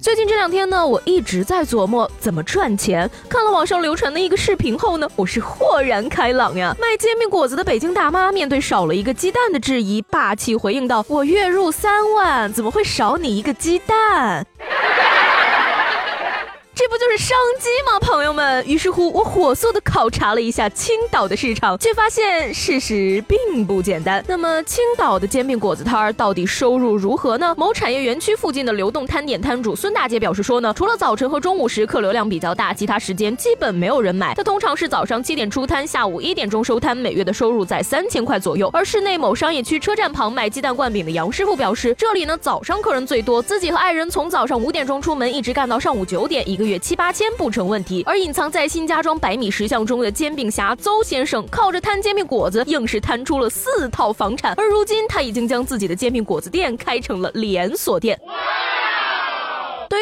最近这两天呢，我一直在琢磨怎么赚钱。看了网上流传的一个视频后呢，我是豁然开朗呀！卖煎饼果子的北京大妈面对少了一个鸡蛋的质疑，霸气回应道：“我月入三万，怎么会少你一个鸡蛋？”这不就是商机吗，朋友们？于是乎，我火速的考察了一下青岛的市场，却发现事实并不简单。那么，青岛的煎饼果子摊儿到底收入如何呢？某产业园区附近的流动摊点摊主孙大姐表示说呢，除了早晨和中午时客流量比较大，其他时间基本没有人买。他通常是早上七点出摊，下午一点钟收摊，每月的收入在三千块左右。而市内某商业区车站旁卖鸡蛋灌饼的杨师傅表示，这里呢早上客人最多，自己和爱人从早上五点钟出门，一直干到上午九点，一个。月七八千不成问题，而隐藏在新家庄百米石像中的煎饼侠邹先生，靠着摊煎饼果子，硬是摊出了四套房产，而如今他已经将自己的煎饼果子店开成了连锁店。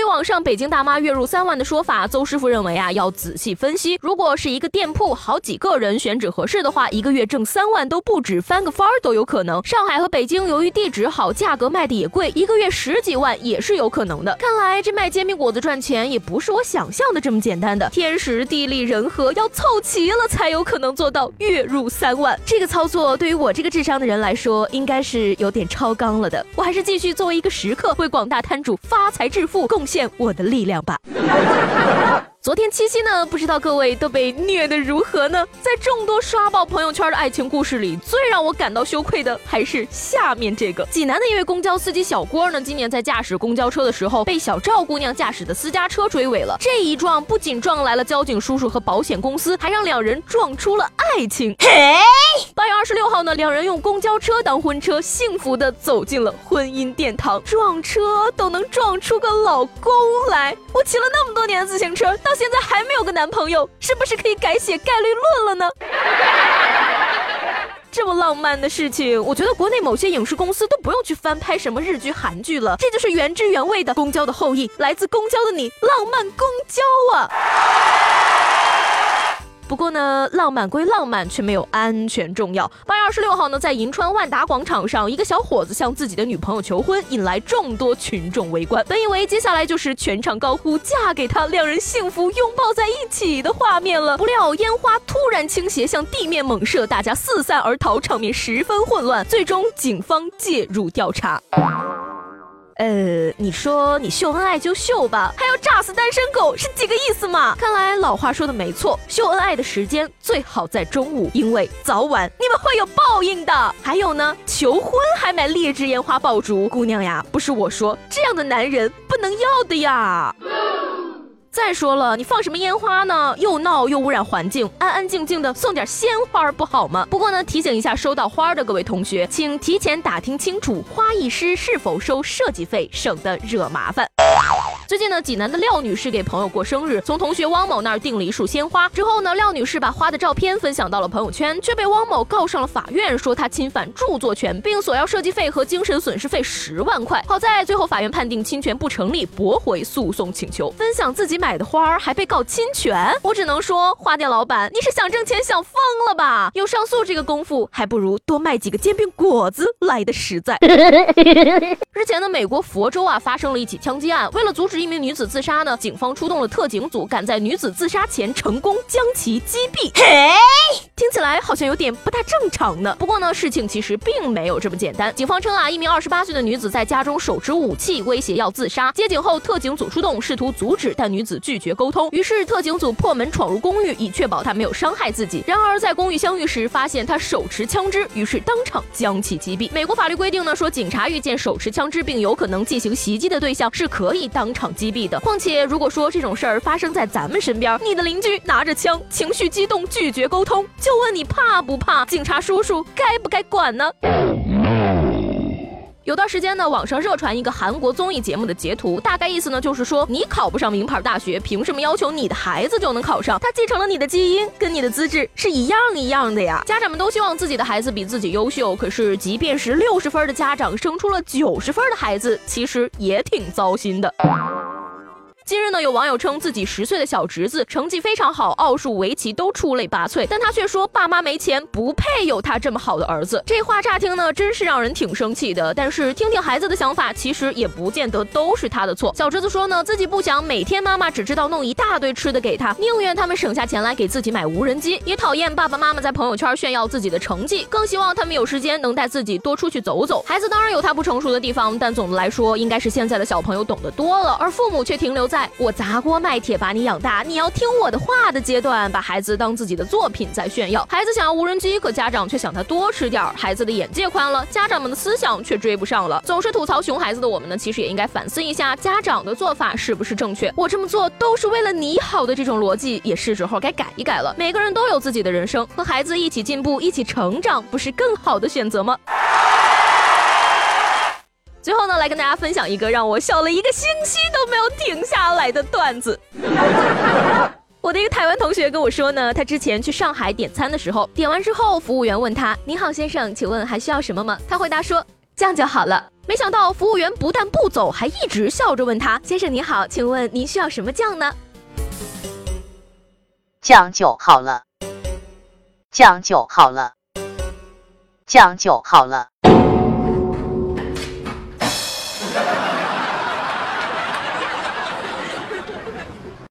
网上北京大妈月入三万的说法，邹师傅认为啊，要仔细分析。如果是一个店铺，好几个人选址合适的话，一个月挣三万都不止，翻个番儿都有可能。上海和北京由于地址好，价格卖的也贵，一个月十几万也是有可能的。看来这卖煎饼果子赚钱也不是我想象的这么简单的，天时地利人和要凑齐了才有可能做到月入三万。这个操作对于我这个智商的人来说，应该是有点超纲了的。我还是继续作为一个食客，为广大摊主发财致富。贡献我的力量吧。昨天七夕呢，不知道各位都被虐得如何呢？在众多刷爆朋友圈的爱情故事里，最让我感到羞愧的还是下面这个。济南的一位公交司机小郭呢，今年在驾驶公交车的时候，被小赵姑娘驾驶的私家车追尾了。这一撞不仅撞来了交警叔叔和保险公司，还让两人撞出了爱情。嘿，八月二十六号呢，两人用公交车当婚车，幸福的走进了婚姻殿堂。撞车都能撞出个老公来，我骑了那么多年的自行车，到。现在还没有个男朋友，是不是可以改写概率论了呢？这么浪漫的事情，我觉得国内某些影视公司都不用去翻拍什么日剧、韩剧了，这就是原汁原味的《公交的后裔》，来自公交的你，浪漫公交啊！不过呢，浪漫归浪漫，却没有安全重要。八月二十六号呢，在银川万达广场上，一个小伙子向自己的女朋友求婚，引来众多群众围观。本以为接下来就是全场高呼“嫁给他”，两人幸福拥抱在一起的画面了。不料烟花突然倾斜，向地面猛射，大家四散而逃，场面十分混乱。最终，警方介入调查。呃，你说你秀恩爱就秀吧，还要炸死单身狗，是几个意思嘛？看来老话说的没错，秀恩爱的时间最好在中午，因为早晚你们会有报应的。还有呢，求婚还买劣质烟花爆竹，姑娘呀，不是我说，这样的男人不能要的呀。再说了，你放什么烟花呢？又闹又污染环境，安安静静的送点鲜花不好吗？不过呢，提醒一下收到花的各位同学，请提前打听清楚花艺师是否收设计费，省得惹麻烦。最近呢，济南的廖女士给朋友过生日，从同学汪某那儿订了一束鲜花。之后呢，廖女士把花的照片分享到了朋友圈，却被汪某告上了法院，说她侵犯著作权，并索要设计费和精神损失费十万块。好在最后法院判定侵权不成立，驳回诉讼请求。分享自己买的花还被告侵权，我只能说，花店老板你是想挣钱想疯了吧？有上诉这个功夫，还不如多卖几个煎饼果子来的实在。日前呢，美国佛州啊发生了一起枪击案，为了阻止。一名女子自杀呢，警方出动了特警组，赶在女子自杀前成功将其击毙。嘿，听起来好像有点不大正常呢。不过呢，事情其实并没有这么简单。警方称啊，一名二十八岁的女子在家中手持武器威胁要自杀，接警后，特警组出动试图阻止，但女子拒绝沟通。于是特警组破门闯入公寓，以确保她没有伤害自己。然而在公寓相遇时，发现她手持枪支，于是当场将其击毙。美国法律规定呢，说警察遇见手持枪支并有可能进行袭击的对象，是可以当场。击毙的。况且，如果说这种事儿发生在咱们身边，你的邻居拿着枪，情绪激动，拒绝沟通，就问你怕不怕？警察叔叔该不该管呢？有段时间呢，网上热传一个韩国综艺节目的截图，大概意思呢就是说，你考不上名牌大学，凭什么要求你的孩子就能考上？他继承了你的基因，跟你的资质是一样一样的呀。家长们都希望自己的孩子比自己优秀，可是即便是六十分的家长生出了九十分的孩子，其实也挺糟心的。近日呢，有网友称自己十岁的小侄子成绩非常好，奥数、围棋都出类拔萃，但他却说爸妈没钱，不配有他这么好的儿子。这话乍听呢，真是让人挺生气的。但是听听孩子的想法，其实也不见得都是他的错。小侄子说呢，自己不想每天妈妈只知道弄一大堆吃的给他，宁愿他们省下钱来给自己买无人机，也讨厌爸爸妈妈在朋友圈炫耀自己的成绩，更希望他们有时间能带自己多出去走走。孩子当然有他不成熟的地方，但总的来说，应该是现在的小朋友懂得多了，而父母却停留在。在我砸锅卖铁把你养大，你要听我的话的阶段，把孩子当自己的作品在炫耀。孩子想要无人机，可家长却想他多吃点儿。孩子的眼界宽了，家长们的思想却追不上了。总是吐槽熊孩子的我们呢，其实也应该反思一下家长的做法是不是正确。我这么做都是为了你好的这种逻辑，也是时候该改一改了。每个人都有自己的人生，和孩子一起进步，一起成长，不是更好的选择吗？最后呢，来跟大家分享一个让我笑了一个星期都没有停下来的段子。我的一个台湾同学跟我说呢，他之前去上海点餐的时候，点完之后，服务员问他：“你好，先生，请问还需要什么吗？”他回答说：“酱就好了。”没想到服务员不但不走，还一直笑着问他：“先生你好，请问您需要什么酱呢？”酱就好了，酱就好了，酱就好了。